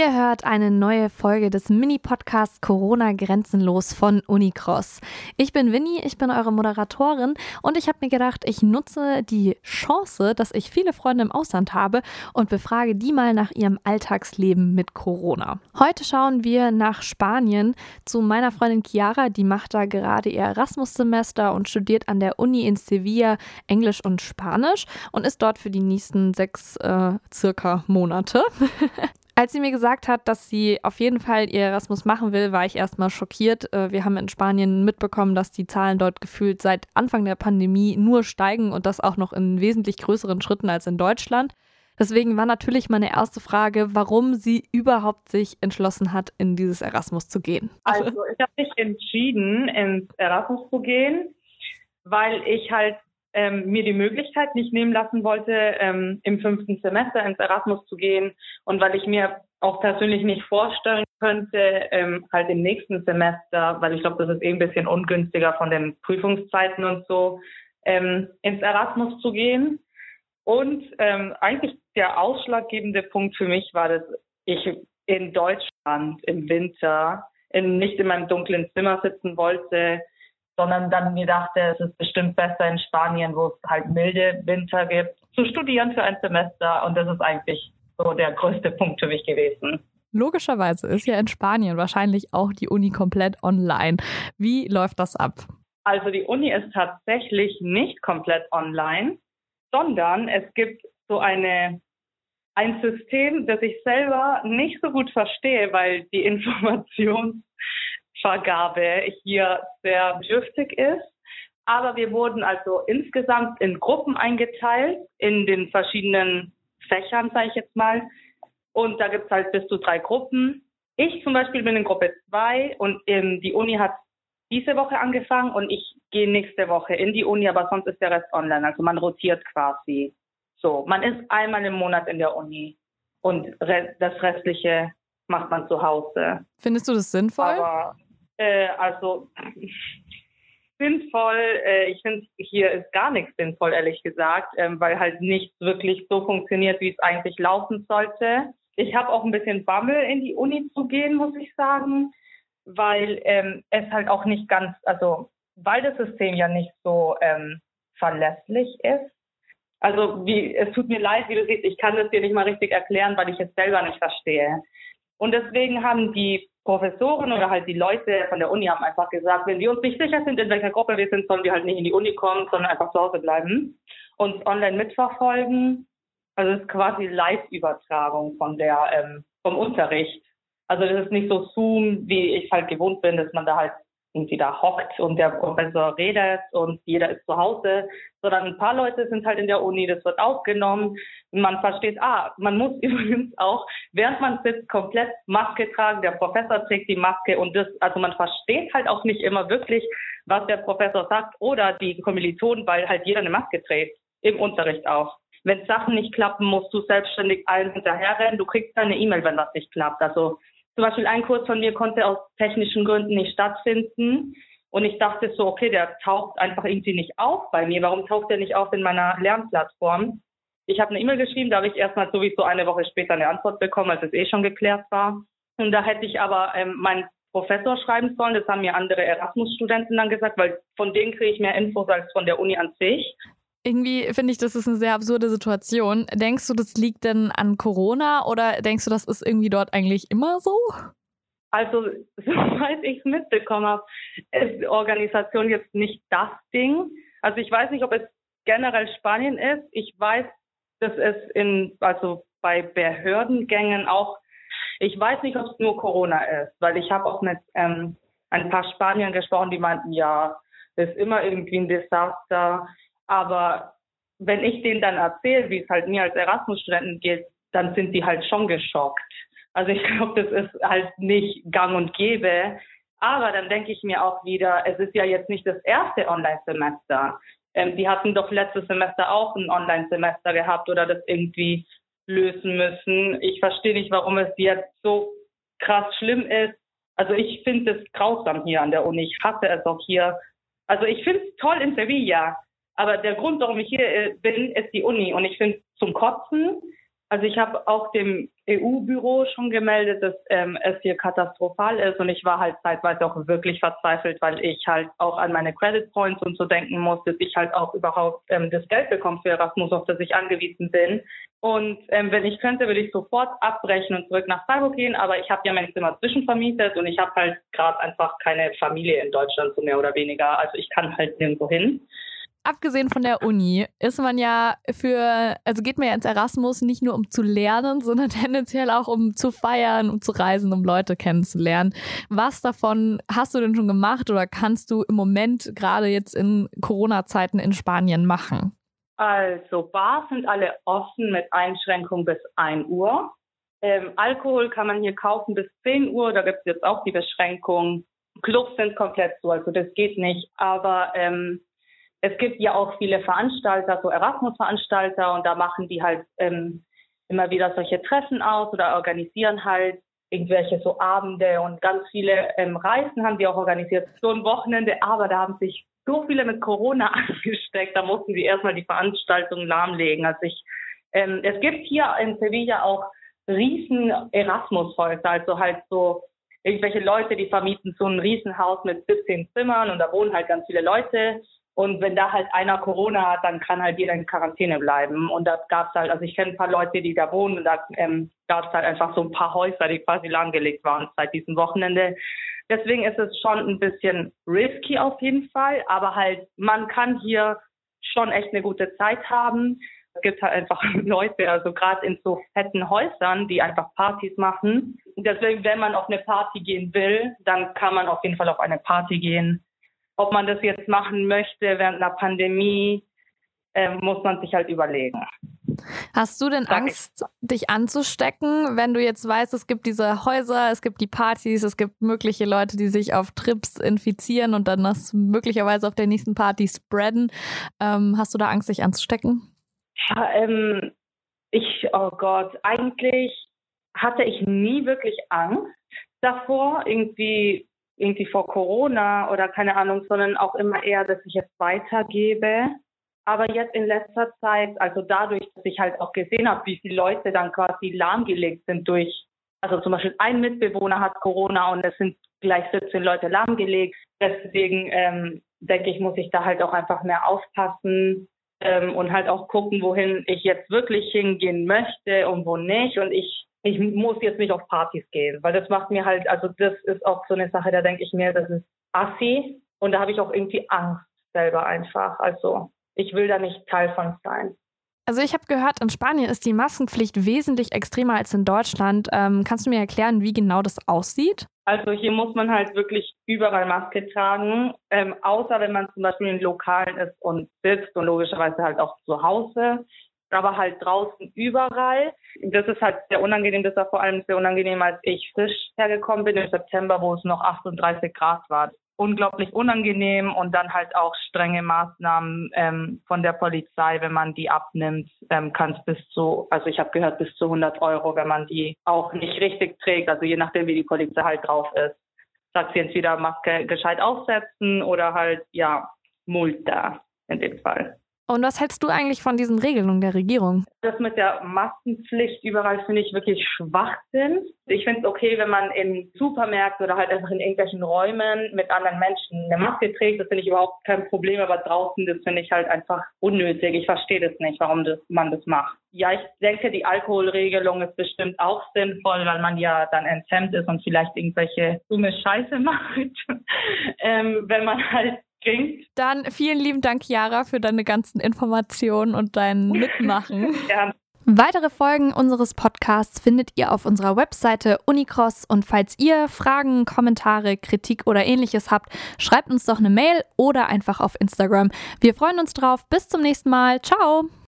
Ihr hört eine neue Folge des Mini-Podcasts Corona Grenzenlos von Unicross. Ich bin Winnie, ich bin eure Moderatorin und ich habe mir gedacht, ich nutze die Chance, dass ich viele Freunde im Ausland habe und befrage die mal nach ihrem Alltagsleben mit Corona. Heute schauen wir nach Spanien zu meiner Freundin Chiara, die macht da gerade ihr Erasmus-Semester und studiert an der Uni in Sevilla Englisch und Spanisch und ist dort für die nächsten sechs äh, circa Monate. Als sie mir gesagt hat, dass sie auf jeden Fall ihr Erasmus machen will, war ich erstmal schockiert. Äh, wir haben in Spanien mitbekommen, dass die Zahlen dort gefühlt seit Anfang der Pandemie nur steigen und das auch noch in wesentlich größeren Schritten als in Deutschland. Deswegen war natürlich meine erste Frage, warum sie überhaupt sich entschlossen hat, in dieses Erasmus zu gehen. Also ich habe mich entschieden, ins Erasmus zu gehen, weil ich halt ähm, mir die Möglichkeit nicht nehmen lassen wollte, ähm, im fünften Semester ins Erasmus zu gehen und weil ich mir auch persönlich nicht vorstellen könnte, ähm, halt im nächsten Semester, weil ich glaube, das ist eh ein bisschen ungünstiger von den Prüfungszeiten und so, ähm, ins Erasmus zu gehen. Und ähm, eigentlich der ausschlaggebende Punkt für mich war, dass ich in Deutschland im Winter in, nicht in meinem dunklen Zimmer sitzen wollte, sondern dann mir dachte, es ist bestimmt besser in Spanien, wo es halt milde Winter gibt, zu studieren für ein Semester. Und das ist eigentlich so der größte Punkt für mich gewesen. Logischerweise ist ja in Spanien wahrscheinlich auch die Uni komplett online. Wie läuft das ab? Also die Uni ist tatsächlich nicht komplett online, sondern es gibt so eine ein System, das ich selber nicht so gut verstehe, weil die Informations Vergabe hier sehr bedürftig ist. Aber wir wurden also insgesamt in Gruppen eingeteilt, in den verschiedenen Fächern, sage ich jetzt mal. Und da gibt es halt bis zu drei Gruppen. Ich zum Beispiel bin in Gruppe zwei und in, die Uni hat diese Woche angefangen und ich gehe nächste Woche in die Uni, aber sonst ist der Rest online. Also man rotiert quasi. So, man ist einmal im Monat in der Uni und das Restliche macht man zu Hause. Findest du das sinnvoll? Aber äh, also sinnvoll, äh, ich finde, hier ist gar nichts sinnvoll, ehrlich gesagt, ähm, weil halt nichts wirklich so funktioniert, wie es eigentlich laufen sollte. Ich habe auch ein bisschen Bammel, in die Uni zu gehen, muss ich sagen, weil ähm, es halt auch nicht ganz, also weil das System ja nicht so ähm, verlässlich ist. Also wie, es tut mir leid, wie du siehst, ich kann das dir nicht mal richtig erklären, weil ich es selber nicht verstehe. Und deswegen haben die Professoren oder halt die Leute von der Uni haben einfach gesagt, wenn wir uns nicht sicher sind, in welcher Gruppe wir sind, sollen wir halt nicht in die Uni kommen, sondern einfach zu Hause bleiben, uns online mitverfolgen. Also es ist quasi Live-Übertragung von der ähm, vom Unterricht. Also das ist nicht so Zoom, wie ich halt gewohnt bin, dass man da halt irgendwie da hockt und der Professor redet und jeder ist zu Hause, sondern ein paar Leute sind halt in der Uni, das wird aufgenommen. Man versteht, ah, man muss übrigens auch, während man sitzt, komplett Maske tragen. Der Professor trägt die Maske und das, also man versteht halt auch nicht immer wirklich, was der Professor sagt oder die Kommilitonen, weil halt jeder eine Maske trägt. Im Unterricht auch. Wenn Sachen nicht klappen, musst du selbstständig allen hinterherrennen. Du kriegst keine E-Mail, wenn das nicht klappt. Also zum Beispiel ein Kurs von mir konnte aus technischen Gründen nicht stattfinden. Und ich dachte so, okay, der taucht einfach irgendwie nicht auf bei mir. Warum taucht der nicht auf in meiner Lernplattform? Ich habe eine E-Mail geschrieben, da habe ich erstmal sowieso eine Woche später eine Antwort bekommen, als es eh schon geklärt war. Und da hätte ich aber ähm, meinen Professor schreiben sollen. Das haben mir andere Erasmus-Studenten dann gesagt, weil von denen kriege ich mehr Infos als von der Uni an sich. Irgendwie finde ich, das ist eine sehr absurde Situation. Denkst du, das liegt denn an Corona oder denkst du, das ist irgendwie dort eigentlich immer so? Also, soweit ich es mitbekommen habe, ist die Organisation jetzt nicht das Ding. Also ich weiß nicht, ob es generell Spanien ist. Ich weiß, dass es in, also bei Behördengängen auch, ich weiß nicht, ob es nur Corona ist, weil ich habe auch mit ähm, ein paar Spaniern gesprochen, die meinten, ja, ist immer irgendwie ein Desaster. Aber wenn ich denen dann erzähle, wie es halt mir als Erasmus-Studenten geht, dann sind die halt schon geschockt. Also ich glaube, das ist halt nicht gang und gäbe. Aber dann denke ich mir auch wieder, es ist ja jetzt nicht das erste Online-Semester. Ähm, die hatten doch letztes Semester auch ein Online-Semester gehabt oder das irgendwie lösen müssen. Ich verstehe nicht, warum es jetzt so krass schlimm ist. Also ich finde es grausam hier an der Uni. Ich hasse es auch hier. Also ich finde es toll in Sevilla. Aber der Grund, warum ich hier äh, bin, ist die Uni. Und ich finde zum Kotzen, Also ich habe auch dem EU-Büro schon gemeldet, dass ähm, es hier katastrophal ist und ich war halt zeitweise auch wirklich verzweifelt, weil ich halt auch an meine Credit Points und so denken muss, dass ich halt auch überhaupt ähm, das Geld bekomme für Erasmus, auf das ich angewiesen bin. Und ähm, wenn ich könnte, würde ich sofort abbrechen und zurück nach Freiburg gehen, aber ich habe ja mein Zimmer zwischenvermietet und ich habe halt gerade einfach keine Familie in Deutschland, so mehr oder weniger. Also ich kann halt nirgendwo hin abgesehen von der Uni ist man ja für, also geht man ja ins Erasmus nicht nur um zu lernen, sondern tendenziell auch um zu feiern, um zu reisen, um Leute kennenzulernen. Was davon hast du denn schon gemacht oder kannst du im Moment gerade jetzt in Corona-Zeiten in Spanien machen? Also Bars sind alle offen mit Einschränkung bis 1 Uhr. Ähm, Alkohol kann man hier kaufen bis 10 Uhr, da gibt es jetzt auch die Beschränkung. Clubs sind komplett zu, also das geht nicht. Aber ähm, es gibt ja auch viele Veranstalter, so Erasmus-Veranstalter, und da machen die halt ähm, immer wieder solche Treffen aus oder organisieren halt irgendwelche so Abende und ganz viele ähm, Reisen haben die auch organisiert. So ein Wochenende, aber da haben sich so viele mit Corona angesteckt, da mussten sie erstmal die Veranstaltung lahmlegen. Also ich, ähm, es gibt hier in Sevilla auch riesen Erasmus-Häuser, also halt so irgendwelche Leute, die vermieten so ein Riesenhaus mit 17 Zimmern und da wohnen halt ganz viele Leute und wenn da halt einer Corona hat, dann kann halt jeder in Quarantäne bleiben. Und da gab es halt, also ich kenne ein paar Leute, die da wohnen und da ähm, gab es halt einfach so ein paar Häuser, die quasi lahmgelegt waren seit diesem Wochenende. Deswegen ist es schon ein bisschen risky auf jeden Fall, aber halt man kann hier schon echt eine gute Zeit haben. Es gibt halt einfach Leute, also gerade in so fetten Häusern, die einfach Partys machen. Deswegen, wenn man auf eine Party gehen will, dann kann man auf jeden Fall auf eine Party gehen ob man das jetzt machen möchte während einer Pandemie, äh, muss man sich halt überlegen. Hast du denn Angst, dich anzustecken, wenn du jetzt weißt, es gibt diese Häuser, es gibt die Partys, es gibt mögliche Leute, die sich auf Trips infizieren und dann das möglicherweise auf der nächsten Party spreaden? Ähm, hast du da Angst, dich anzustecken? Ja, ähm, ich, oh Gott, eigentlich hatte ich nie wirklich Angst davor, irgendwie irgendwie vor Corona oder keine Ahnung, sondern auch immer eher, dass ich es weitergebe. Aber jetzt in letzter Zeit, also dadurch, dass ich halt auch gesehen habe, wie viele Leute dann quasi lahmgelegt sind durch, also zum Beispiel ein Mitbewohner hat Corona und es sind gleich 17 Leute lahmgelegt. Deswegen ähm, denke ich, muss ich da halt auch einfach mehr aufpassen ähm, und halt auch gucken, wohin ich jetzt wirklich hingehen möchte und wo nicht. Und ich ich muss jetzt nicht auf Partys gehen, weil das macht mir halt, also das ist auch so eine Sache, da denke ich mir, das ist assi und da habe ich auch irgendwie Angst selber einfach. Also ich will da nicht Teil von sein. Also ich habe gehört, in Spanien ist die Maskenpflicht wesentlich extremer als in Deutschland. Ähm, kannst du mir erklären, wie genau das aussieht? Also hier muss man halt wirklich überall Maske tragen, ähm, außer wenn man zum Beispiel in Lokalen ist und sitzt und logischerweise halt auch zu Hause aber halt draußen überall. Das ist halt sehr unangenehm. Das war vor allem sehr unangenehm, als ich frisch hergekommen bin im September, wo es noch 38 Grad war. Unglaublich unangenehm und dann halt auch strenge Maßnahmen ähm, von der Polizei, wenn man die abnimmt, ähm, kann es bis zu, also ich habe gehört, bis zu 100 Euro, wenn man die auch nicht richtig trägt, also je nachdem, wie die Polizei halt drauf ist. Sagt sie entweder Maske gescheit aufsetzen oder halt, ja, Multa in dem Fall. Und was hältst du eigentlich von diesen Regelungen der Regierung? Das mit der Maskenpflicht überall finde ich wirklich Schwachsinn. Ich finde es okay, wenn man in Supermärkten oder halt einfach in irgendwelchen Räumen mit anderen Menschen eine Maske trägt. Das finde ich überhaupt kein Problem. Aber draußen, das finde ich halt einfach unnötig. Ich verstehe das nicht, warum das, man das macht. Ja, ich denke, die Alkoholregelung ist bestimmt auch sinnvoll, weil man ja dann enthemmt ist und vielleicht irgendwelche dumme Scheiße macht, ähm, wenn man halt klingt. Dann vielen lieben Dank, Chiara, für deine ganzen Informationen und dein Mitmachen. ja. Weitere Folgen unseres Podcasts findet ihr auf unserer Webseite Unicross und falls ihr Fragen, Kommentare, Kritik oder ähnliches habt, schreibt uns doch eine Mail oder einfach auf Instagram. Wir freuen uns drauf. Bis zum nächsten Mal. Ciao!